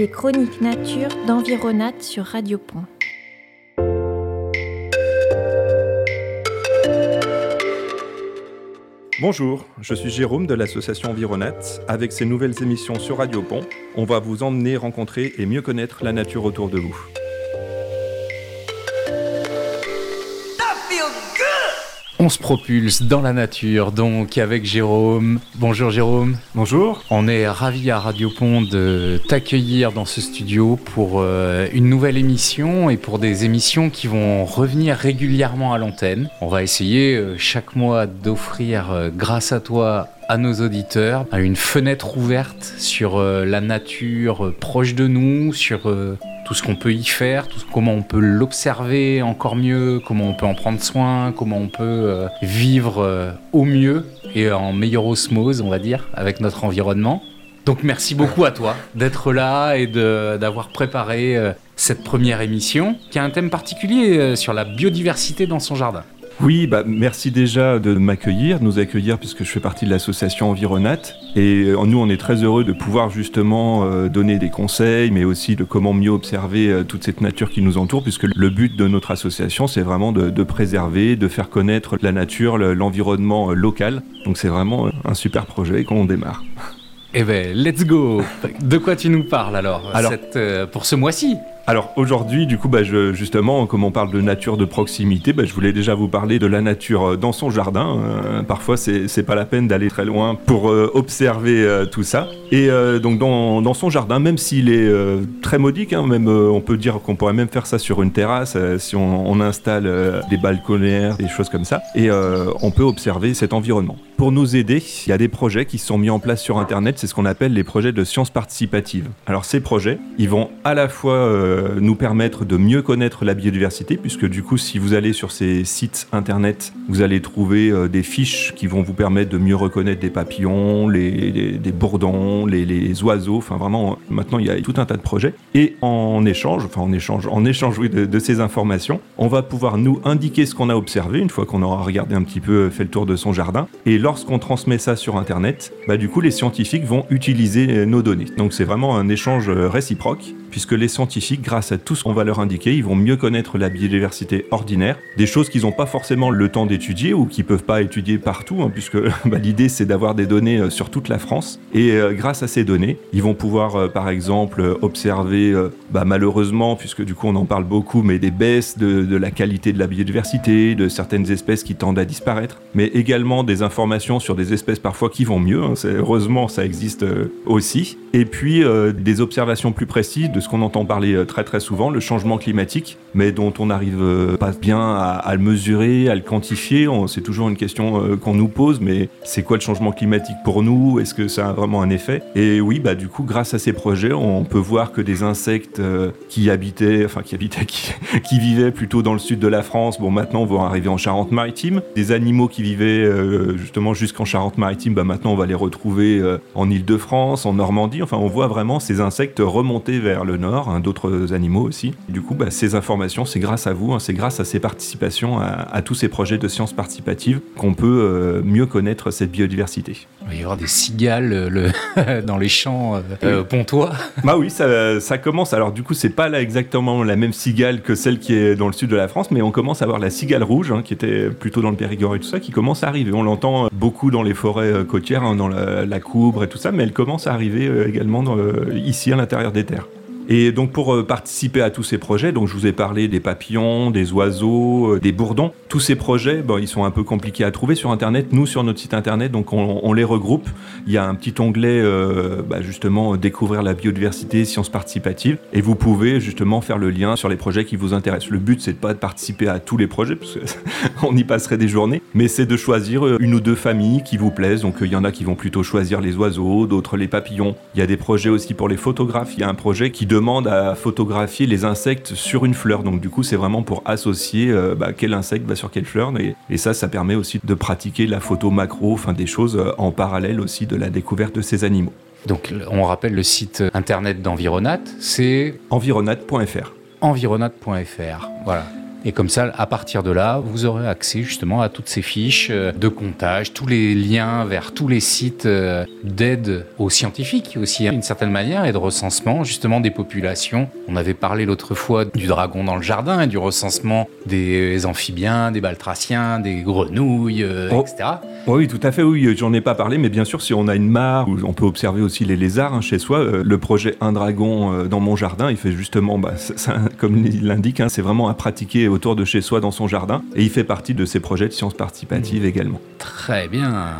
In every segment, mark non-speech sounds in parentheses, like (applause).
Les chroniques nature d'Environat sur Radio Pont. Bonjour, je suis Jérôme de l'association Environat. Avec ces nouvelles émissions sur Radio Pont, on va vous emmener rencontrer et mieux connaître la nature autour de vous. On se propulse dans la nature, donc avec Jérôme. Bonjour Jérôme. Bonjour. On est ravis à Radio Pont de t'accueillir dans ce studio pour euh, une nouvelle émission et pour des émissions qui vont revenir régulièrement à l'antenne. On va essayer euh, chaque mois d'offrir, euh, grâce à toi, à nos auditeurs une fenêtre ouverte sur la nature proche de nous, sur tout ce qu'on peut y faire, tout, comment on peut l'observer encore mieux, comment on peut en prendre soin, comment on peut euh, vivre euh, au mieux et en meilleure osmose, on va dire, avec notre environnement. Donc merci beaucoup à toi d'être là et d'avoir préparé euh, cette première émission qui a un thème particulier sur la biodiversité dans son jardin. Oui, bah, merci déjà de m'accueillir, de nous accueillir puisque je fais partie de l'association Environat. Et euh, nous, on est très heureux de pouvoir justement euh, donner des conseils, mais aussi de comment mieux observer euh, toute cette nature qui nous entoure, puisque le but de notre association, c'est vraiment de, de, préserver, de faire connaître la nature, l'environnement local. Donc c'est vraiment un super projet qu'on démarre. Eh ben, let's go (laughs) De quoi tu nous parles alors, alors cette, pour ce mois-ci? Alors aujourd'hui, du coup, bah, justement, comme on parle de nature de proximité, bah, je voulais déjà vous parler de la nature euh, dans son jardin. Euh, parfois, c'est pas la peine d'aller très loin pour euh, observer tout ça. Et donc dans, dans, son jardin, même s'il est très modique, hein, même on peut dire qu'on pourrait même faire ça sur une terrasse si on, on installe des balconnières, des choses comme ça, et on peut observer cet environnement. Pour nous aider, il y a des projets qui sont mis en place sur Internet, c'est ce qu'on appelle les projets de sciences participatives. Alors ces projets, ils vont à la fois euh, nous permettre de mieux connaître la biodiversité, puisque du coup, si vous allez sur ces sites internet, vous allez trouver euh, des fiches qui vont vous permettre de mieux reconnaître des papillons, les, des bourdons, les, oiseaux. Enfin, vraiment, maintenant, il y a tout un tas de projets. Et en échange, enfin, en échange, en échange oui, de, ces informations, on va pouvoir nous indiquer ce qu'on a observé une fois qu'on aura regardé un petit peu, fait le tour de son jardin. Et lorsqu'on transmet ça sur internet, bah, du coup, les scientifiques vont utiliser euh, nos données. Donc, c'est vraiment un échange réciproque puisque les scientifiques, grâce à tout ce qu'on va leur indiquer, ils vont mieux connaître la biodiversité ordinaire, des choses qu'ils n'ont pas forcément le temps d'étudier ou qu'ils peuvent pas étudier partout, hein, puisque (laughs) bah, l'idée c'est d'avoir des données euh, sur toute la France. Et euh, grâce à ces données, ils vont pouvoir, euh, par exemple, observer, bah, malheureusement, puisque du coup on en parle beaucoup, mais des baisses de, la qualité de la biodiversité, de certaines espèces qui tendent à disparaître, mais également des informations sur des espèces parfois qui vont mieux. Hein, heureusement, ça existe aussi. Et puis des observations plus précises ce qu'on entend parler euh, très très souvent, le changement climatique, mais dont on n'arrive euh, pas bien à, le mesurer, à le quantifier. C'est toujours une question euh, qu'on nous pose, mais c'est quoi le changement climatique pour nous? Est-ce que ça a vraiment un effet? Et oui, bah du coup, grâce à ces projets, on peut voir que des insectes qui habitaient, enfin qui habitaient, (laughs) qui, vivaient plutôt dans le sud de la France, bon maintenant vont arriver en Charente-Maritime. Des animaux qui vivaient justement jusqu'en Charente-Maritime, bah maintenant on va les retrouver en Île-de-France, en Normandie. Enfin, on voit vraiment ces insectes remonter vers le nord, hein, d'autres animaux aussi. du coup, bah, ces informations, c'est grâce à vous, hein, c'est grâce à ces participations, à, tous ces projets de sciences participatives qu'on peut euh, mieux connaître cette biodiversité. Il va y avoir des cigales euh, (laughs) dans les champs euh, pontois. Bah oui, ça, commence. Alors du coup, c'est pas là exactement la même cigale que celle qui est dans le sud de la France, mais on commence à voir la cigale rouge, hein, qui était plutôt dans le Périgord et tout ça, qui commence à arriver. On l'entend beaucoup dans les forêts côtières, dans la, la, Coubre et tout ça, mais elle commence à arriver également ici à l'intérieur des terres. Et donc pour euh, participer à tous ces projets, donc je vous ai parlé des papillons, des oiseaux, euh, des bourdons. Tous ces projets, bon, ils sont un peu compliqués à trouver sur Internet. Nous, sur notre site Internet, donc on, les regroupe. Il y a un petit onglet, euh, bah, justement, découvrir la biodiversité, sciences participatives, et vous pouvez justement faire le lien sur les projets qui vous intéressent. Le but, c'est pas de participer à tous les projets, parce qu'on (laughs) y passerait des journées, mais c'est de choisir une ou deux familles qui vous plaisent. Donc il y en a qui vont plutôt choisir les oiseaux, d'autres les papillons. Il y a des projets aussi pour les photographes. Il y a un projet qui demande à photographier les insectes sur une fleur. Donc du coup, c'est vraiment pour associer euh, bah, quel insecte va sur quelle fleur. Et, ça, ça permet aussi de pratiquer la photo macro, enfin des choses euh, en parallèle aussi de la découverte de ces animaux. Donc on rappelle le site internet d'Environat, c'est environat.fr. Environat.fr, voilà. Et comme ça, à partir de là, vous aurez accès justement à toutes ces fiches euh, de comptage, tous les liens vers tous les sites euh, d'aide aux scientifiques aussi, d'une certaine manière, et de recensement justement des populations. On avait parlé l'autre fois du dragon dans le jardin et du recensement des amphibiens, des baltraciens, des grenouilles, euh, Oh. etc. Oui, tout à fait, oui, j'en ai pas parlé, mais bien sûr, si on a une mare, où on peut observer aussi les lézards hein, chez soi, le projet Un Dragon dans mon jardin, il fait justement, bah, ça- comme il l'indique, hein, c'est vraiment à pratiquer autour de chez soi dans son jardin, et il fait partie de ces projets de sciences participatives également. Très bien.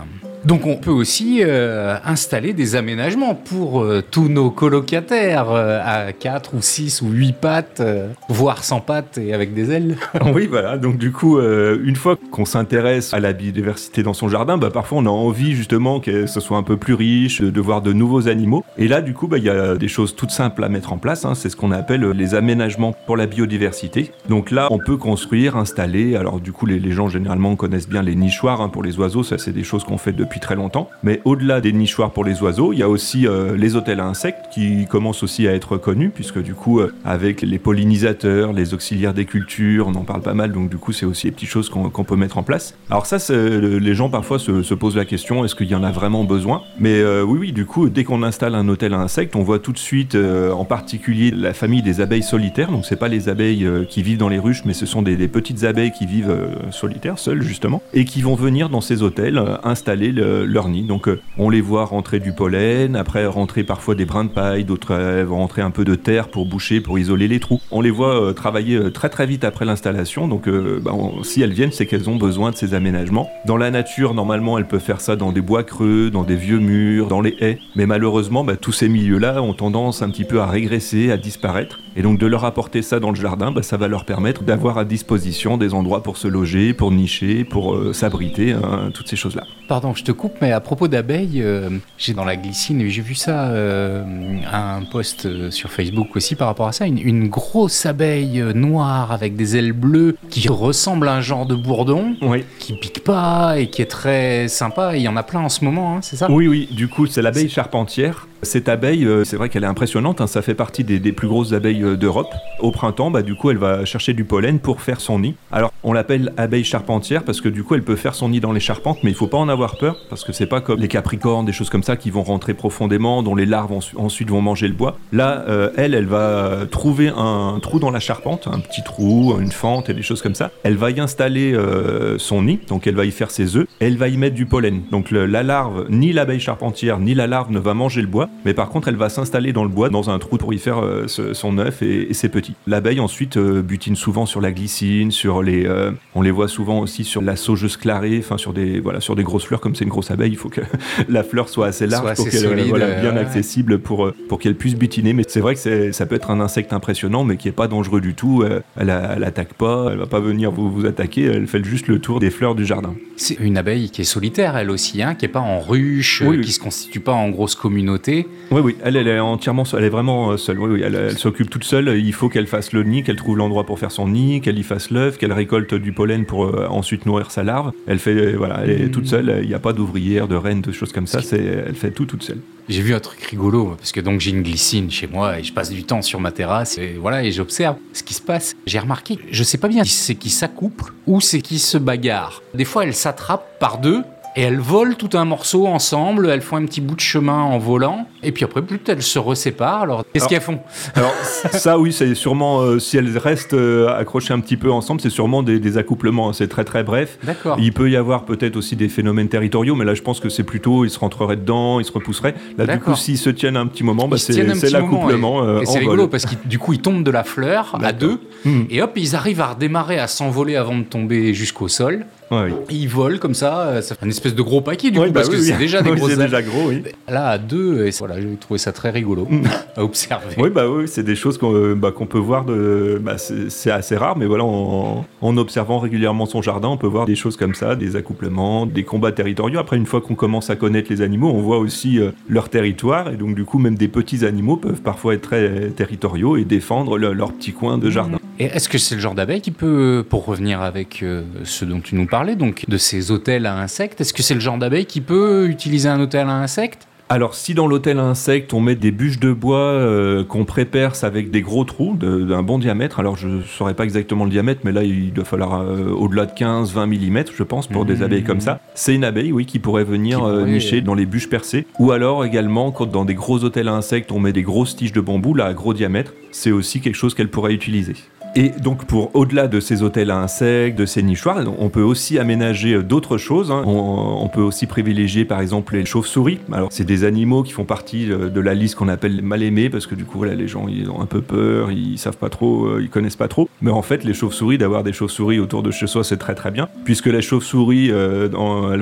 Donc on peut aussi euh, installer des aménagements pour euh, tous nos colocataires euh, à 4 ou 6 ou 8 pattes, voire sans pattes et avec des ailes. (laughs) oui, voilà, donc du coup, une fois qu'on s'intéresse à la biodiversité dans son jardin, bah, parfois on a envie justement que ce soit un peu plus riche, de voir de nouveaux animaux, et là, du coup, bah, il y a des choses toutes simples à mettre en place, hein, c'est ce qu'on appelle les aménagements pour la biodiversité. Donc là, on peut construire, installer, alors du coup, les, les gens généralement connaissent bien les nichoirs hein, pour les oiseaux, ça c'est des choses qu'on fait depuis très longtemps, mais au-delà des nichoirs pour les oiseaux, il y a aussi euh, les hôtels à insectes qui commencent aussi à être connus, puisque du coup, euh, avec les pollinisateurs, les auxiliaires des cultures, on en parle pas mal, donc du coup, c'est aussi des petites choses qu'on peut mettre en place. Alors ça, les gens parfois se, se posent la question, est-ce qu'il y en a vraiment besoin? Mais euh, oui, oui, du coup, dès qu'on installe un hôtel à insectes, on voit tout de suite, en particulier, la famille des abeilles solitaires, donc c'est pas les abeilles qui vivent dans les ruches, mais ce sont des, des petites abeilles qui vivent solitaires, seules justement, et qui vont venir dans ces hôtels installer le- leur nid. Donc euh, on les voit rentrer du pollen, après rentrer parfois des brins de paille, d'autres euh, rentrer un peu de terre pour boucher, pour isoler les trous. On les voit euh, travailler euh, très très vite après l'installation, donc euh, bah, si elles viennent, c'est qu'elles ont besoin de ces aménagements. Dans la nature, normalement, elles peuvent faire ça dans des bois creux, dans des vieux murs, dans les haies, mais malheureusement, bah, tous ces milieux-là ont tendance un petit peu à régresser, à disparaître, et donc de leur apporter ça dans le jardin, bah, ça va leur permettre d'avoir à disposition des endroits pour se loger, pour nicher, pour euh, s'abriter, hein, toutes ces choses-là. Pardon, je te coupe, mais à propos d'abeilles, euh, j'ai dans la glycine, j'ai vu ça, euh, un post sur Facebook aussi par rapport à ça, une, une grosse abeille noire avec des ailes bleues qui ressemble à un genre de bourdon, Oui. qui pique pas et qui est très sympa. Il y en a plein en ce moment, hein, c'est ça? Oui, oui, du coup, c'est l'abeille charpentière. Cette abeille, euh, c'est vrai qu'elle est impressionnante, hein, ça fait partie des, des plus grosses abeilles euh, d'Europe. Au printemps, bah, du coup, elle va chercher du pollen pour faire son nid. Alors, on l'appelle abeille charpentière parce que du coup, elle peut faire son nid dans les charpentes, mais il faut pas en avoir peur parce que c'est pas comme les capricornes, des choses comme ça qui vont rentrer profondément, dont les larves ensu- ensuite vont manger le bois. Là, euh, elle, elle va trouver un trou dans la charpente, un petit trou, une fente et des choses comme ça. Elle va y installer euh, son nid, donc elle va y faire ses œufs, elle va y mettre du pollen. Donc la larve, ni l'abeille charpentière, ni la larve ne va manger le bois, mais par contre elle va s'installer dans le bois, dans un trou pour y faire euh, son œuf et, ses petits. L'abeille ensuite butine souvent sur la glycine, sur les, euh, on les voit souvent aussi sur la saugeuse clarée, enfin sur des, voilà, sur des grosses fleurs. Comme c'est une grosse abeille, il faut que (laughs) la fleur soit assez large Soit pour qu'elle voilà, euh, bien ouais. accessible pour, euh, pour qu'elle puisse butiner. Mais c'est vrai que ça peut être un insecte impressionnant, mais qui est pas dangereux du tout. Elle, elle attaque pas, elle va pas venir vous, vous attaquer. Elle fait juste le tour des fleurs du jardin. C'est une abeille qui est solitaire, elle aussi, hein, qui est pas en ruche, Oui, euh, oui. qui se constitue pas en grosse communauté. Oui, oui, elle, elle est entièrement elle est vraiment seule. Oui, oui, elle, elle s'occupe toute seule. Il faut qu'elle fasse le nid, qu'elle trouve l'endroit pour faire son nid, qu'elle y fasse l'œuf, qu'elle récolte du pollen pour euh, ensuite nourrir sa larve. Elle fait, euh, voilà, est toute seule. Il n'y a pas d'ouvrière, de reine, de choses comme ça. C'est, elle fait tout toute seule. J'ai vu un truc rigolo, parce que donc j'ai une glycine chez moi et je passe du temps sur ma terrasse et voilà, et j'observe ce qui se passe. J'ai remarqué, je sais pas bien si c'est qui s'accouple ou c'est qui se bagarre. Des fois, elles s'attrapent par deux et elles volent tout un morceau ensemble, elles font un petit bout de chemin en volant, et puis après, plus elles se reséparent. Alors, qu'est-ce qu'elles font? Alors (laughs) ça, oui, c'est sûrement euh, si elles restent euh, accrochées un petit peu ensemble, c'est sûrement des, des accouplements. C'est très très bref. D'accord. Il peut y avoir peut-être aussi des phénomènes territoriaux, mais là je pense que c'est plutôt ils se rentreraient dedans, ils se repousseraient. Là du coup s'ils se tiennent un petit moment, bah, c'est l'accouplement. euh, Et en c'est rigolo parce que du coup, ils tombent de la fleur à deux, Mhm. et hop, ils arrivent à redémarrer, à s'envoler avant de tomber jusqu'au sol. Ouais, oui. Ils volent comme ça, euh, ça fait une espèce de gros paquet du coup, bah parce oui, que c'est déjà (laughs) des c'est déjà gros. Là, à deux, et voilà, j'ai trouvé ça très rigolo Mm. à observer. Oui, bah oui, c'est des choses qu'on euh, bah, qu'on peut voir. De, bah, c'est assez rare, mais voilà, en, en observant régulièrement son jardin, on peut voir des choses comme ça, des accouplements, des combats territoriaux. Après, une fois qu'on commence à connaître les animaux, on voit aussi euh, leur territoire, et donc du coup, même des petits animaux peuvent parfois être très territoriaux et défendre le- leur petit coin de jardin. Et est-ce que c'est le genre d'abeille qui peut, pour revenir avec euh, ce dont tu nous donc de ces hôtels à insectes, est-ce que c'est le genre d'abeille qui peut utiliser un hôtel à insectes? Alors si dans l'hôtel insecte on met des bûches de bois euh, qu'on préperce avec des gros trous d'un bon diamètre, alors je ne saurais pas exactement le diamètre, mais là il doit falloir euh, au-delà de 15-20 mm je pense pour des mmh. abeilles comme ça. C'est une abeille oui qui pourrait venir euh, nicher dans les bûches percées. Ou alors également quand dans des gros hôtels à insectes on met des grosses tiges de bambou là à gros diamètre, c'est aussi quelque chose qu'elle pourrait utiliser. Et donc, pour au-delà de ces hôtels à insectes, de ces nichoirs, on peut aussi aménager euh, d'autres choses. Hein. On, peut aussi privilégier, par exemple, les chauves-souris. Alors, c'est des animaux qui font partie euh, de la liste qu'on appelle mal aimés, parce que du coup, voilà, les gens, ils ont un peu peur, ils savent pas trop, euh, ils connaissent pas trop. Mais en fait, les chauves-souris, d'avoir des chauves-souris autour de chez soi, c'est très très bien, puisque les chauves-souris, elles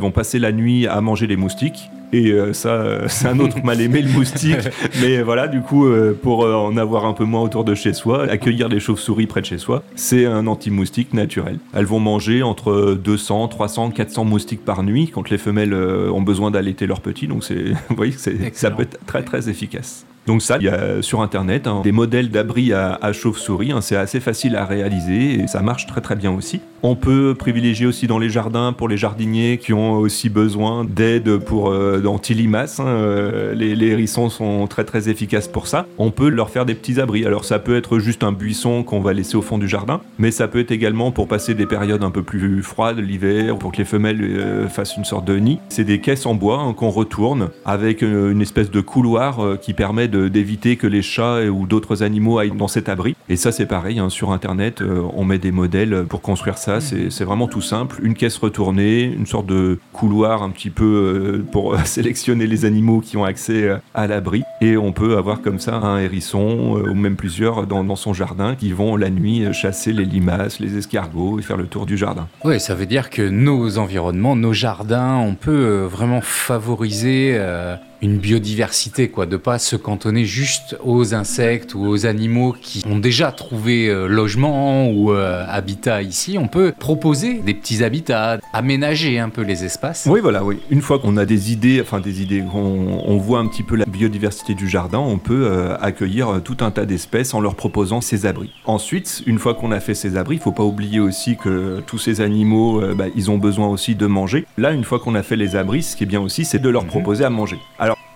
vont passer la nuit à manger les moustiques. Et euh, ça, euh, c'est un autre mal aimé, le moustique. (laughs) Mais voilà, du coup, euh, pour en avoir un peu moins autour de chez soi, accueillir des chauves-souris près de chez soi, c'est un anti-moustique naturel. Elles vont manger entre 200, 300, 400 moustiques par nuit quand les femelles ont besoin d'allaiter leurs petits. Donc, c'est, (laughs) vous voyez, ça peut être très très efficace. Donc ça, il y a sur internet hein, des modèles d'abri à, chauve-souris. Hein, c'est assez facile à réaliser et ça marche très très bien aussi. On peut privilégier aussi dans les jardins pour les jardiniers qui ont aussi besoin d'aide pour euh, anti-limaces. Hein, euh, les, hérissons sont très très efficaces pour ça. On peut leur faire des petits abris. Alors ça peut être juste un buisson qu'on va laisser au fond du jardin, mais ça peut être également pour passer des périodes un peu plus froides l'hiver, pour que les femelles euh, fassent une sorte de nid. C'est des caisses en bois hein, qu'on retourne avec une espèce de couloir qui permet d'éviter que les chats ou d'autres animaux aillent dans cet abri. Et ça, c'est pareil, hein, sur Internet, euh, on met des modèles pour construire ça. Mmh. C'est vraiment tout simple. Une caisse retournée, une sorte de couloir un petit peu euh, pour (laughs) sélectionner les animaux qui ont accès euh, à l'abri. Et on peut avoir comme ça un hérisson ou même plusieurs dans, dans, son jardin qui vont la nuit chasser les limaces, les escargots et faire le tour du jardin. Oui, ça veut dire que nos environnements, nos jardins, on peut vraiment favoriser une biodiversité, quoi, de pas se cantonner juste aux insectes ou aux animaux qui ont déjà trouvé euh, logement ou euh, habitat ici. On peut proposer des petits habitats, aménager un peu les espaces. Oui, voilà, oui. Une fois qu'on a des idées, enfin des idées, on, on, voit un petit peu la biodiversité du jardin, on peut euh, accueillir tout un tas d'espèces en leur proposant ces abris. Ensuite, une fois qu'on a fait ces abris, il faut pas oublier aussi que tous ces animaux, bah, ils ont besoin aussi de manger. Là, une fois qu'on a fait les abris, ce qui est bien aussi, c'est de leur mhm. proposer à manger.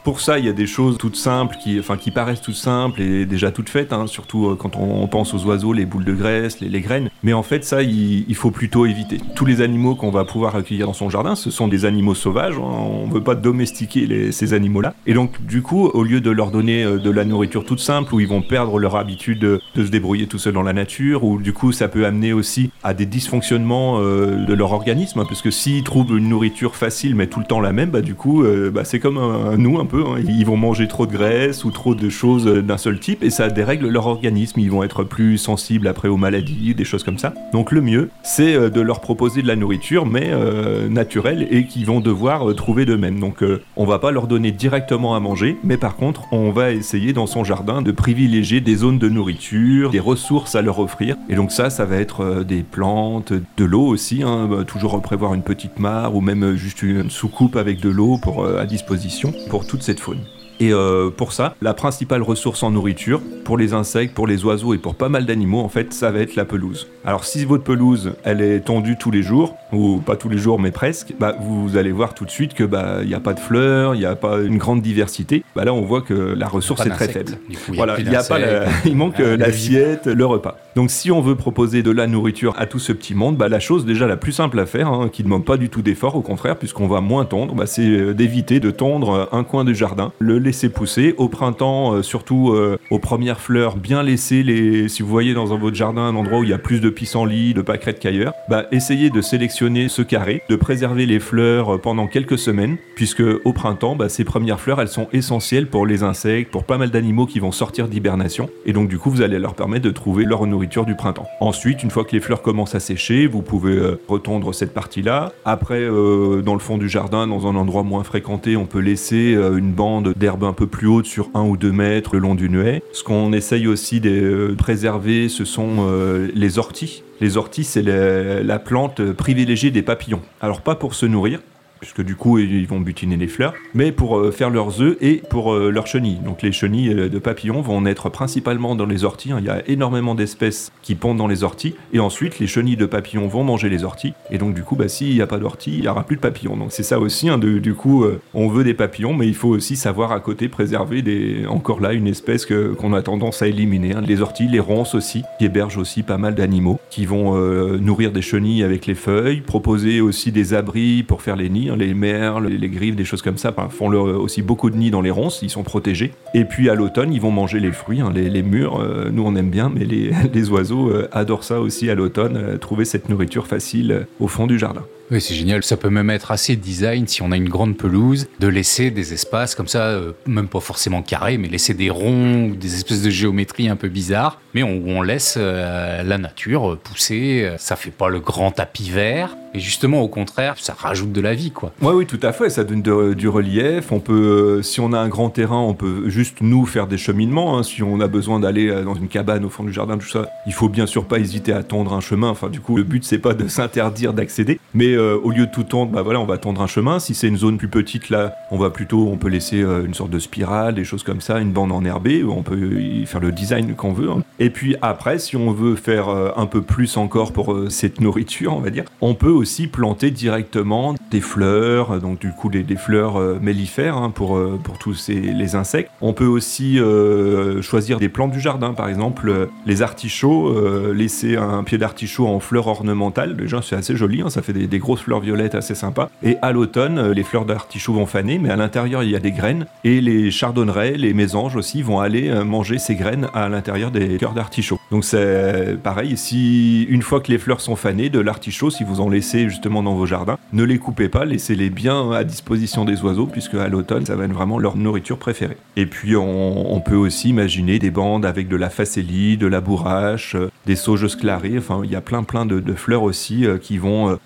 Pour ça, il y a des choses toutes simples, qui, paraissent toutes simples et déjà toutes faites, hein, surtout euh, quand on, pense aux oiseaux, les boules de graisse, les, graines. Mais en fait, ça, il, faut plutôt éviter. Tous les animaux qu'on va pouvoir accueillir dans son jardin, ce sont des animaux sauvages. Hein. on ne veut pas domestiquer ces animaux-là. Et donc, du coup, au lieu de leur donner euh, de la nourriture toute simple, où ils vont perdre leur habitude de, se débrouiller tout seul dans la nature, ou du coup, ça peut amener aussi à des dysfonctionnements euh, de leur organisme, hein, parce que s'ils trouvent une nourriture facile, mais tout le temps la même, bah, du coup, bah, c'est comme nous un Hein. Ils vont manger trop de graisse ou trop de choses d'un seul type et ça dérègle leur organisme. Ils vont être plus sensibles après aux maladies, des choses comme ça. Donc le mieux, c'est euh, de leur proposer de la nourriture, mais euh, naturelle et qu'ils vont devoir euh, trouver d'eux-mêmes. Donc on va pas leur donner directement à manger, mais par contre, on va essayer dans son jardin de privilégier des zones de nourriture, des ressources à leur offrir. Et donc ça, ça va être des plantes, de l'eau aussi, hein, bah, toujours prévoir une petite mare ou même juste une soucoupe avec de l'eau pour à disposition pour toutes cette faune. Et euh, pour ça, la principale ressource en nourriture, pour les insectes, pour les oiseaux et pour pas mal d'animaux, en fait, ça va être la pelouse. Alors si votre pelouse, elle est tendue tous les jours, ou pas tous les jours, mais presque, bah, vous allez voir tout de suite que bah il n'y a pas de fleurs, il n'y a pas une grande diversité. Bah, là, on voit que la ressource est très faible. voilà, il, y a pas (laughs) il manque ah, l'assiette, le repas. Donc si on veut proposer de la nourriture à tout ce petit monde, bah, la chose déjà la plus simple à faire, hein, qui ne demande pas du tout d'effort, au contraire, puisqu'on va moins tondre, bah, c'est euh, d'éviter de tondre un coin du jardin, le laisser pousser. Au printemps, euh, surtout euh, aux premières fleurs, bien laisser les. Si vous voyez dans votre jardin un endroit où il y a plus de pissenlits, de pâquerettes qu'ailleurs, bah, essayez de sélectionner ce carré, de préserver les fleurs pendant quelques semaines, puisque au printemps, bah, ces premières fleurs, elles sont essentielles pour les insectes, pour pas mal d'animaux qui vont sortir d'hibernation. Et donc du coup, vous allez leur permettre de trouver leur nourriture du printemps. Ensuite, une fois que les fleurs commencent à sécher, vous pouvez euh, retondre cette partie-là. Après, euh, dans le fond du jardin, dans un endroit moins fréquenté, on peut laisser euh, une bande d'herbe un peu plus haute sur un ou deux mètres le long d'une haie. Ce qu'on essaye aussi de préserver, ce sont les orties. Les orties, c'est la plante privilégiée des papillons. Alors pas pour se nourrir, puisque du coup ils vont butiner les fleurs, mais pour faire leurs œufs et pour leurs chenilles. Donc les chenilles de papillons vont naître principalement dans les orties. Hein. Il y a énormément d'espèces qui pondent dans les orties, et ensuite les chenilles de papillons vont manger les orties, et donc du coup, bah, s'il n'y a pas d'orties, il n'y aura plus de papillons. Donc c'est ça aussi, hein, du coup, on veut des papillons, mais il faut aussi savoir à côté préserver des, encore là une espèce qu'on a tendance à éliminer. Hein. Les orties, les ronces aussi, qui hébergent aussi pas mal d'animaux, qui vont euh, nourrir des chenilles avec les feuilles, proposer aussi des abris pour faire les nids. Les merles, les, griffes, des choses comme ça, font aussi beaucoup de nids dans les ronces, ils sont protégés. Et puis à l'automne, ils vont manger les fruits, hein. les, mûrs, euh, nous on aime bien, mais les, (laughs) les oiseaux euh, adorent ça aussi à l'automne, trouver cette nourriture facile au fond du jardin. Oui, c'est génial. Ça peut même être assez design si on a une grande pelouse, de laisser des espaces comme ça, euh, même pas forcément carrés, mais laisser des ronds ou des espèces de géométrie un peu bizarres, mais on, on laisse euh, la nature pousser. Ça fait pas le grand tapis vert, et justement, au contraire, ça rajoute de la vie, quoi. Oui, oui, tout à fait. Ça donne du relief. On peut, euh, si on a un grand terrain, on peut juste nous faire des cheminements. Hein. Si on a besoin d'aller euh, dans une cabane au fond du jardin, tout ça, il faut bien sûr pas hésiter à tondre un chemin. Enfin, du coup, le but c'est pas de s'interdire d'accéder, mais euh, au lieu de tout tondre, bah voilà, on va tondre un chemin. Si c'est une zone plus petite, là, on va plutôt, on peut laisser une sorte de spirale, des choses comme ça, une bande enherbée. On peut faire le design qu'on veut. Hein. Et puis après, si on veut faire un peu plus encore pour cette nourriture, on va dire, on peut aussi planter directement des fleurs, donc du coup des, fleurs euh, mellifères hein, pour, euh, pour tous ces, les insectes. On peut aussi euh, choisir des plantes du jardin, par exemple les artichauts, laisser un pied d'artichaut en fleurs ornementales, déjà c'est assez joli, hein, ça fait des, grosses fleurs violettes assez sympas. Et à l'automne, les fleurs d'artichaut vont faner, mais à l'intérieur il y a des graines, et les chardonnerets, les mésanges aussi vont aller manger ces graines à l'intérieur des cœurs d'artichaut. Donc c'est pareil, si une fois que les fleurs sont fanées de l'artichaut, si vous en laissez justement dans vos jardins, ne les coupez pas, laissez-les bien à disposition des oiseaux, puisque à l'automne, ça va être vraiment leur nourriture préférée. Et puis on, peut aussi imaginer des bandes avec de la facélie, de la bourrache, euh, des sauges sclarées, enfin il y a plein plein de, fleurs aussi euh, qui vont euh,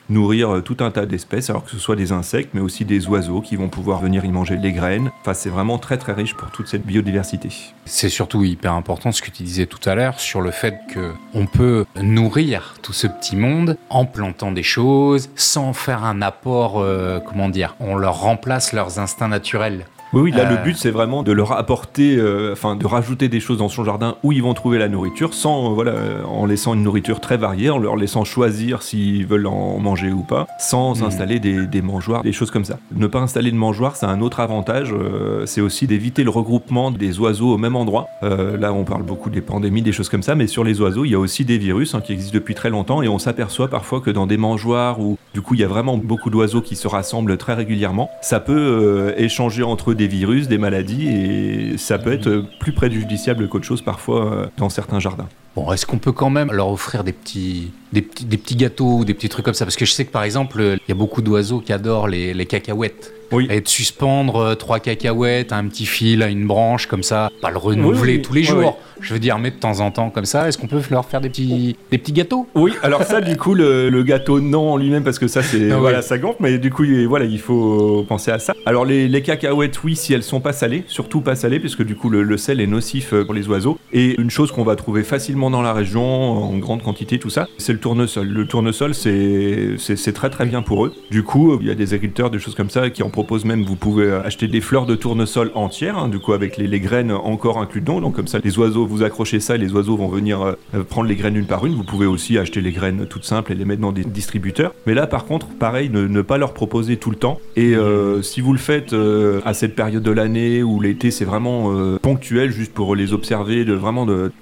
nourrir tout un tas d'espèces, alors que ce soit des insectes, mais aussi des oiseaux qui vont pouvoir venir y manger les graines. Enfin c'est vraiment très très riche pour toute cette biodiversité. C'est surtout hyper important ce que tu disais tout à l'heure sur le fait que on peut nourrir tout ce petit monde en plantant des choses, sans faire un apport, euh, comment dire, on leur remplace leurs instincts naturels. Oui, oui, là, le euh. but, c'est vraiment de leur apporter, euh, enfin, de rajouter des choses dans son jardin où ils vont trouver la nourriture, sans, voilà, en laissant une nourriture très variée, en leur laissant choisir s'ils veulent en manger ou pas, sans hmm. installer des, mangeoires, des choses comme ça. Ne pas installer de mangeoires, c'est un autre avantage, euh, c'est aussi d'éviter le regroupement des oiseaux au même endroit. là, on parle beaucoup des pandémies, des choses comme ça, mais sur les oiseaux, il y a aussi des virus hein, qui existent depuis très longtemps, et on s'aperçoit parfois que dans des mangeoires où, du coup, il y a vraiment beaucoup d'oiseaux qui se rassemblent très régulièrement, ça peut échanger entre eux des virus, des maladies, et ça peut être plus préjudiciable qu'autre chose parfois euh, dans certains jardins. Bon, est-ce qu'on peut quand même leur offrir des petits, des petits, des petits gâteaux ou des petits trucs comme ça? Parce que je sais que par exemple, il y a beaucoup d'oiseaux qui adorent les, les cacahuètes. Oui. Et de suspendre euh, trois cacahuètes à un petit fil, à une branche, comme ça, pas le renouveler tous les jours. Je veux dire, mais de temps en temps, comme ça, est-ce qu'on peut leur faire des petits, des petits gâteaux? Oui, alors ça, du coup, le, gâteau, non en lui-même, parce que ça, c'est. Ah voilà, ça gonfle, mais du coup, voilà, il faut penser à ça. Alors, les, les, cacahuètes, oui, si elles sont pas salées, surtout pas salées, puisque du coup, le, le sel est nocif euh, pour les oiseaux. Et une chose qu'on va trouver facilement dans la région, en grande quantité, tout ça, c'est le tournesol. Le tournesol, c'est très très bien pour eux. Du coup, il y a des agriculteurs, des choses comme ça, qui en proposent même. Vous pouvez acheter des fleurs de tournesol entières, hein, du coup, avec les, graines encore inclus dedans. Donc, comme ça, les oiseaux vous accrochez ça et les oiseaux vont venir euh, prendre les graines une par une. Vous pouvez aussi acheter les graines toutes simples et les mettre dans des distributeurs. Mais là, par contre, pareil, ne, pas leur proposer tout le temps. Et euh, si vous le faites euh, à cette période de l'année où l'été c'est vraiment ponctuel, juste pour les observer, de vraiment de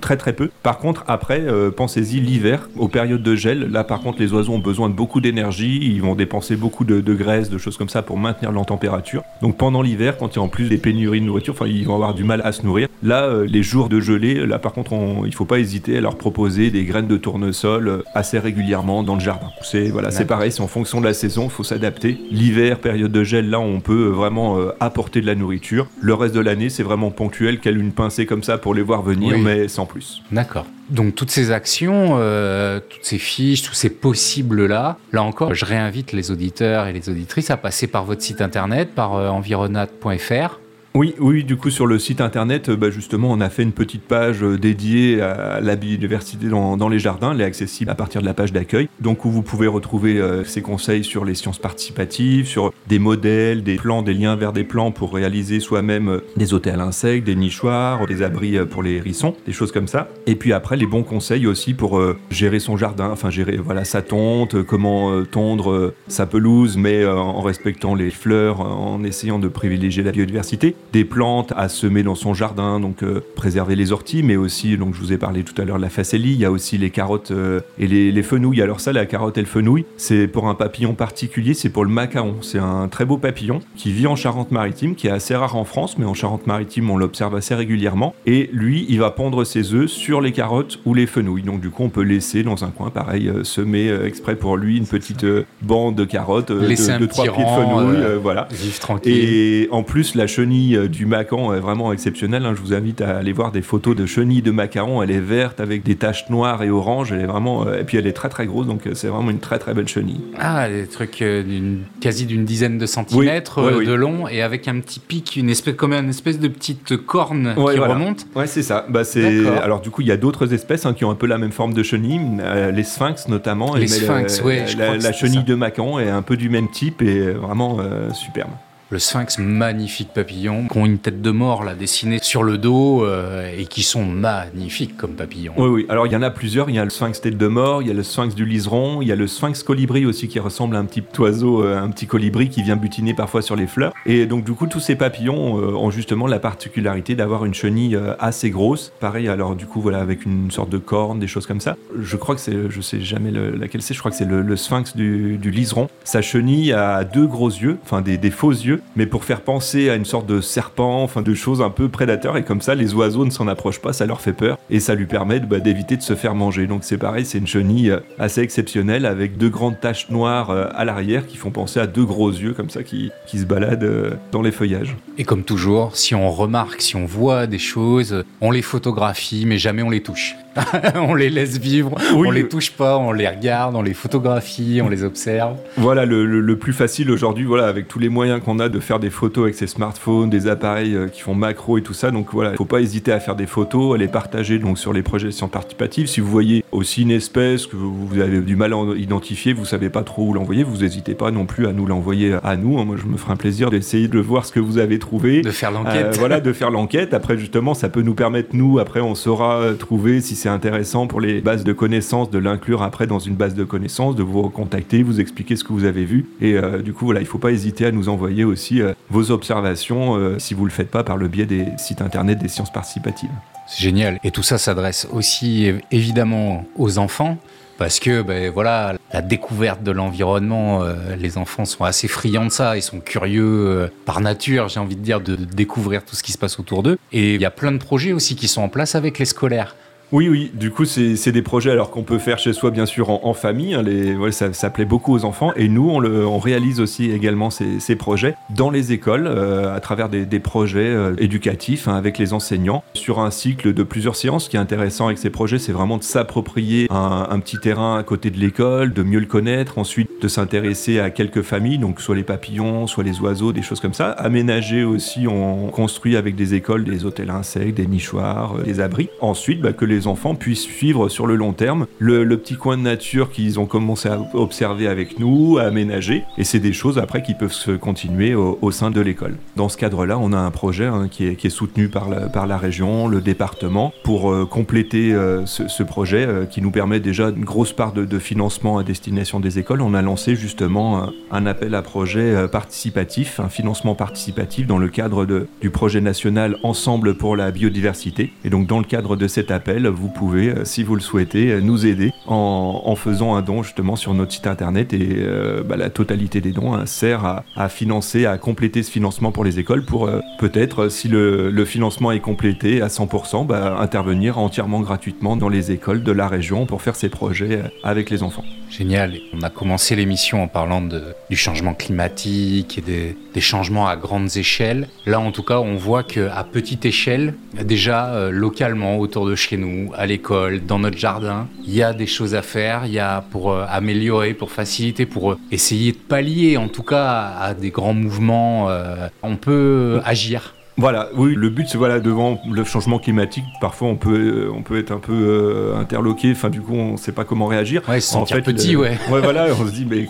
très très peu. Par contre, après, pensez-y l'hiver, aux périodes de gel. Là, par contre, les oiseaux ont besoin de beaucoup d'énergie. Ils vont dépenser beaucoup de, de, graisse, de choses comme ça pour maintenir leur température. Donc pendant l'hiver, quand il y a en plus des pénuries de nourriture, enfin, ils vont avoir du mal à se nourrir. Là, les jours de gelée, Là, par contre, il ne faut pas hésiter à leur proposer des graines de tournesol euh, assez régulièrement dans le jardin. C'est voilà, c'est pareil, c'est en fonction de la saison, il faut s'adapter. L'hiver, période de gel, là, on peut vraiment euh, apporter de la nourriture. Le reste de l'année, c'est vraiment ponctuel, qu'elle une pincée comme ça pour les voir venir, mais sans plus. D'accord. Donc toutes ces actions, euh, toutes ces fiches, tous ces possibles-là, là encore, je réinvite les auditeurs et les auditrices à passer par votre site internet, par environat.fr Oui, oui, du coup sur le site internet, bah, justement, on a fait une petite page dédiée à la biodiversité dans, les jardins. Elle est accessible à partir de la page d'accueil, donc où vous pouvez retrouver ces conseils sur les sciences participatives, sur des modèles, des plans, des liens vers des plans pour réaliser soi-même des hôtels à insectes, des nichoirs, des abris pour les hérissons, des choses comme ça. Et puis après, les bons conseils aussi pour gérer son jardin, enfin gérer voilà sa tonte, comment tondre sa pelouse, mais en respectant les fleurs, en essayant de privilégier la biodiversité, des plantes à semer dans son jardin, donc préserver les orties, mais aussi, donc je vous ai parlé tout à l'heure de la facélie, il y a aussi les carottes et les, les fenouilles. Alors ça, la carotte et le fenouil, c'est pour un papillon particulier, c'est pour le macaron. C'est un très beau papillon qui vit en Charente-Maritime, qui est assez rare en France, mais en Charente-Maritime, on l'observe assez régulièrement. Et lui, il va pondre ses œufs sur les carottes ou les fenouilles. Donc du coup, on peut laisser dans un coin, pareil, euh, semer euh, exprès pour lui une petite euh, bande de carottes, de, de trois pieds de fenouil, voilà. Vivre tranquille. Et en plus, la chenille du macaron est vraiment exceptionnelle. Hein. Je vous invite à aller voir des photos de chenille de macaron. Elle est verte avec des taches noires et oranges. Elle est vraiment, et puis elle est très très grosse, donc c'est vraiment une très très belle chenille. Ah, des trucs d'une quasi d'une dizaine de centimètres de long et avec un petit pic, une espèce comme une espèce de petite corne qui remonte. Ouais, c'est ça. Bah, c'est alors du coup il y a d'autres espèces hein, qui ont un peu la même forme de chenille, euh, les sphinx notamment. Les sphinx, oui. La, la chenille de Macan est un peu du même type et vraiment euh, superbe le sphinx, magnifique papillon, qui ont une tête de mort là dessinée sur le dos euh, et qui sont magnifiques comme papillons. Oui, oui. Alors il y en a plusieurs. Il y a le sphinx tête de mort, il y a le sphinx du liseron, il y a le sphinx colibri aussi qui ressemble à un petit oiseau, euh, un petit colibri qui vient butiner parfois sur les fleurs. Et donc du coup, tous ces papillons euh, ont justement la particularité d'avoir une chenille assez grosse. Pareil, alors du coup, voilà, avec une sorte de corne, des choses comme ça. Je crois que c'est, je sais jamais laquelle c'est. Je crois que c'est le, sphinx du, liseron. Sa chenille a deux gros yeux, enfin des, des faux yeux mais pour faire penser à une sorte de serpent, enfin de choses un peu prédateurs, et comme ça les oiseaux ne s'en approchent pas, ça leur fait peur, et ça lui permet bah, d'éviter de se faire manger. Donc c'est pareil, c'est une chenille euh, assez exceptionnelle avec deux grandes taches noires euh, à l'arrière qui font penser à deux gros yeux comme ça qui, se baladent euh, dans les feuillages. Et comme toujours, si on remarque, si on voit des choses, on les photographie, mais jamais on les touche. (laughs) on les laisse vivre, on les touche pas, on les regarde, on les photographie, on les observe. Voilà, le, plus facile aujourd'hui, voilà, avec tous les moyens qu'on a de faire des photos avec ses smartphones, des appareils euh, qui font macro et tout ça. Donc voilà, il faut pas hésiter à faire des photos, à les partager donc sur les projections participatives. Si vous voyez aussi une espèce que vous avez du mal à identifier, vous savez pas trop où l'envoyer, vous n'hésitez pas non plus à nous l'envoyer à nous. Moi, je me ferai un plaisir d'essayer de voir ce que vous avez trouvé, de faire l'enquête. Euh, voilà, de faire l'enquête. Après, justement, ça peut nous permettre nous, après, on saura trouver si c'est intéressant pour les bases de connaissances de l'inclure après dans une base de connaissances, de vous recontacter, vous expliquer ce que vous avez vu. Et euh, du coup, voilà, il faut pas hésiter à nous envoyer aussi euh, vos observations euh, si vous le faites pas par le biais des sites internet des sciences participatives. C'est génial. Et tout ça s'adresse aussi évidemment aux enfants. Parce que ben, voilà, la découverte de l'environnement, les enfants sont assez friands de ça, ils sont curieux par nature, j'ai envie de dire, de découvrir tout ce qui se passe autour d'eux. Et il y a plein de projets aussi qui sont en place avec les scolaires. Oui, oui, du coup, c'est des projets alors qu'on peut faire chez soi, bien sûr, en, famille. Hein, ça, plaît beaucoup aux enfants. Et nous, on, réalise aussi également ces, projets dans les écoles, euh, à travers des, projets euh, éducatifs hein, avec les enseignants, sur un cycle de plusieurs séances. Ce qui est intéressant avec ces projets, c'est vraiment de s'approprier un, un, petit terrain à côté de l'école, de mieux le connaître, ensuite de s'intéresser à quelques familles, donc soit les papillons, soit les oiseaux, des choses comme ça. Aménager aussi, on construit avec des écoles des hôtels insectes, des nichoirs, euh, des abris. Ensuite, bah, que les les enfants puissent suivre sur le long terme le, petit coin de nature qu'ils ont commencé à observer avec nous, à aménager. Et c'est des choses après qui peuvent se continuer au, sein de l'école. Dans ce cadre-là, on a un projet hein, qui, est, soutenu par la, région, le département, pour euh, compléter euh, ce, projet euh, qui nous permet déjà une grosse part de, financement à destination des écoles. On a lancé justement un appel à projet participatif, un financement participatif dans le cadre du projet national Ensemble pour la biodiversité. Et donc dans le cadre de cet appel, vous pouvez, euh, si vous le souhaitez, euh, nous aider en, faisant un don justement sur notre site internet et euh, bah, la totalité des dons hein, sert à, financer, à compléter ce financement pour les écoles pour peut-être, si le, financement est complété à 100%, bah, intervenir entièrement gratuitement dans les écoles de la région pour faire ces projets avec les enfants. Génial. On a commencé l'émission en parlant du changement climatique et des, des, changements à grandes échelles. Là, en tout cas, on voit qu'à petite échelle, déjà localement autour de chez nous, à l'école, dans notre jardin. Il y a des choses à faire, il y a pour euh, améliorer, pour faciliter, pour euh, essayer de pallier en tout cas à, des grands mouvements. Euh, on peut agir Voilà, oui, le but c'est voilà devant le changement climatique, parfois on peut on peut être un peu euh, interloqué, enfin du coup on sait pas comment réagir. Ouais, se sentir petit, ouais. Ouais, voilà, on se dit mais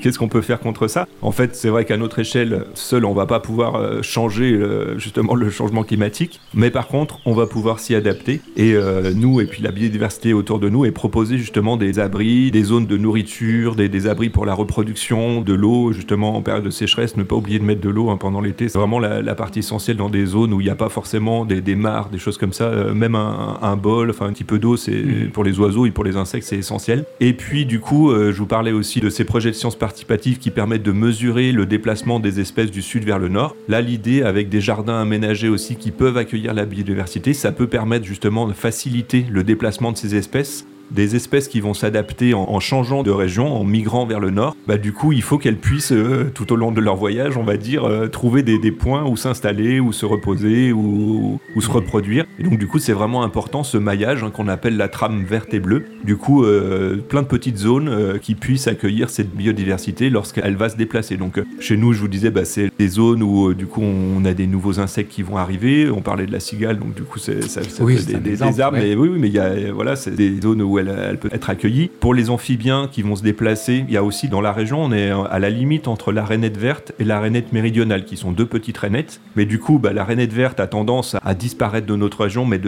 qu'est-ce qu'on peut faire contre ça? En fait, c'est vrai qu'à notre échelle, seul on va pas pouvoir euh, changer euh, justement le changement climatique, mais par contre, on va pouvoir s'y adapter. Et nous et puis la biodiversité autour de nous et proposer justement des abris, des zones de nourriture, des, des abris pour la reproduction, de l'eau justement en période de sécheresse, ne pas oublier de mettre de l'eau hein, pendant l'été, c'est vraiment la, la partie essentielle dans des zones où il n'y a pas forcément des, des, mares, des choses comme ça, euh, même un, un, bol, enfin un petit peu d'eau, c'est mmh. pour les oiseaux et pour les insectes, c'est essentiel. Et puis du coup, euh, je vous parlais aussi de ces projets de sciences participatives qui permettent de mesurer le déplacement des espèces du sud vers le nord. Là, l'idée avec des jardins aménagés aussi qui peuvent accueillir la biodiversité, ça peut permettre justement de faciliter le déplacement de ces espèces des espèces qui vont s'adapter en, en, changeant de région, en migrant vers le nord, bah, du coup, il faut qu'elles puissent, euh, tout au long de leur voyage, on va dire, euh, trouver des, des, points où s'installer, où se reposer, où, où, se reproduire. Et donc, du coup, c'est vraiment important ce maillage hein, qu'on appelle la trame verte et bleue. Du coup, euh, plein de petites zones qui puissent accueillir cette biodiversité lorsqu'elle va se déplacer. Donc, chez nous, je vous disais, bah, c'est des zones où, du coup, on a des nouveaux insectes qui vont arriver. On parlait de la cigale, donc, du coup, ça, ça oui, des, des, des, arbres. Ouais. Mais, oui, oui, mais il y a, voilà, c'est des zones où elle, peut être accueillie. Pour les amphibiens qui vont se déplacer, il y a aussi dans la région, on est à la limite entre la rainette verte et la rainette méridionale, qui sont deux petites rainettes. Mais du coup, bah, la rainette verte a tendance à disparaître de notre région, mais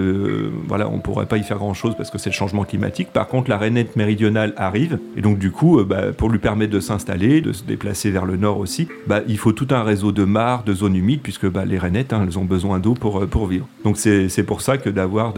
voilà, on pourrait pas y faire grand chose parce que c'est le changement climatique. Par contre, la rainette méridionale arrive, et donc du coup, bah, pour lui permettre de s'installer, de se déplacer vers le nord aussi, bah, il faut tout un réseau de mares, de zones humides, puisque les rainettes, hein, elles ont besoin d'eau pour, pour vivre. Donc c'est pour ça que d'avoir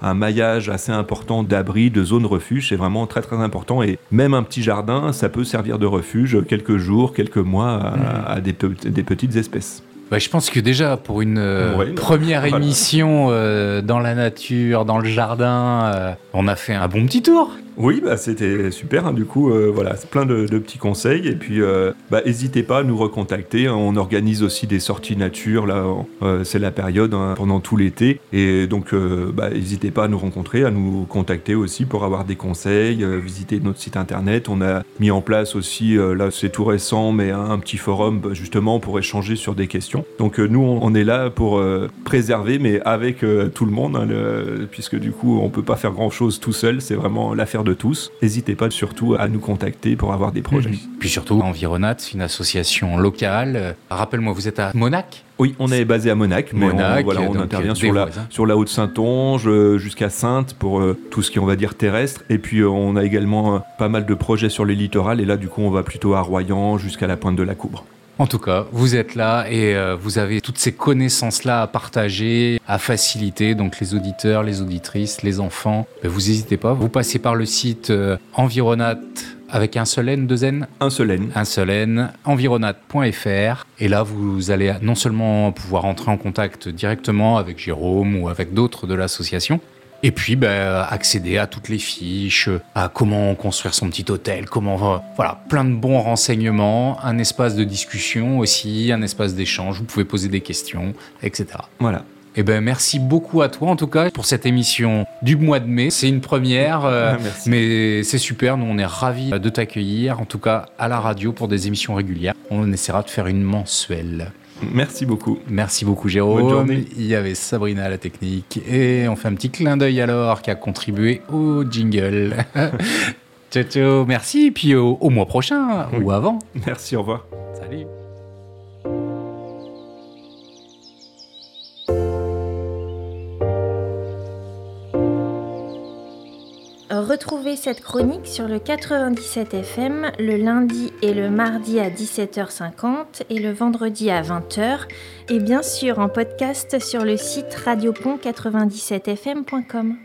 un maillage assez important d'abris, de zones refuges, c'est vraiment très très important. Et même un petit jardin, ça peut servir de refuge quelques jours, quelques mois à, mmh. à des, pe des petites espèces. Bah, je pense que déjà pour une euh, ouais, première voilà. émission euh, dans la nature, dans le jardin, euh, on a fait un bon petit tour. Oui, bah, c'était super. Hein, du coup, euh, voilà, plein de, petits conseils. Et puis, euh, bah, n'hésitez pas à nous recontacter. On organise aussi des sorties nature. Là, euh, c'est la période hein, pendant tout l'été. Et donc, bah, n'hésitez pas à nous rencontrer, à nous contacter aussi pour avoir des conseils, visiter notre site internet. On a mis en place aussi, là, c'est tout récent, mais un, petit forum bah, justement pour échanger sur des questions. Donc, nous, on, est là pour préserver, mais avec tout le monde, hein, puisque du coup, on peut pas faire grand chose tout seul. C'est vraiment l'affaire de tous. N'hésitez pas surtout à nous contacter pour avoir des projets. Mmh. Puis surtout, Environat, une association locale. Rappelle-moi, vous êtes à Monac? Oui, on est basé à Monac, mais Monac, on, voilà, on intervient sur la, sur la Haute-Saintonge euh, jusqu'à Sainte pour euh, tout ce qui on va dire, terrestre. Et puis, euh, on a également euh, pas mal de projets sur les littorales. Et là, du coup, on va plutôt à Royan jusqu'à la pointe de la Coubre. En tout cas, vous êtes là et euh, vous avez toutes ces connaissances-là à partager, à faciliter. Donc les auditeurs, les auditrices, les enfants, ben, vous n'hésitez pas. Vous passez par le site euh, Environat avec un seul N, deux N? Un seul N. Un seul N, environat.fr. Et là, vous allez non seulement pouvoir entrer en contact directement avec Jérôme ou avec d'autres de l'association, et puis, ben, accéder à toutes les fiches, à comment construire son petit hôtel, comment, voilà, plein de bons renseignements, un espace de discussion aussi, un espace d'échange. Vous pouvez poser des questions, etc. Voilà. Eh ben, merci beaucoup à toi, en tout cas, pour cette émission du mois de mai. C'est une première, euh, ah, mais c'est super. Nous, on est ravis de t'accueillir, en tout cas, à la radio pour des émissions régulières. On essaiera de faire une mensuelle. Merci beaucoup. Merci beaucoup, Jérôme. Il y avait Sabrina à la technique. Et on fait un petit clin d'œil alors qui a contribué au jingle. (laughs) ciao, ciao. Merci. Et puis au, au mois prochain oui. ou avant. Merci, au revoir. Retrouvez cette chronique sur le 97 FM le lundi et le mardi à 17h50 et le vendredi à 20h et bien sûr en podcast sur le site radiopont97fm.com.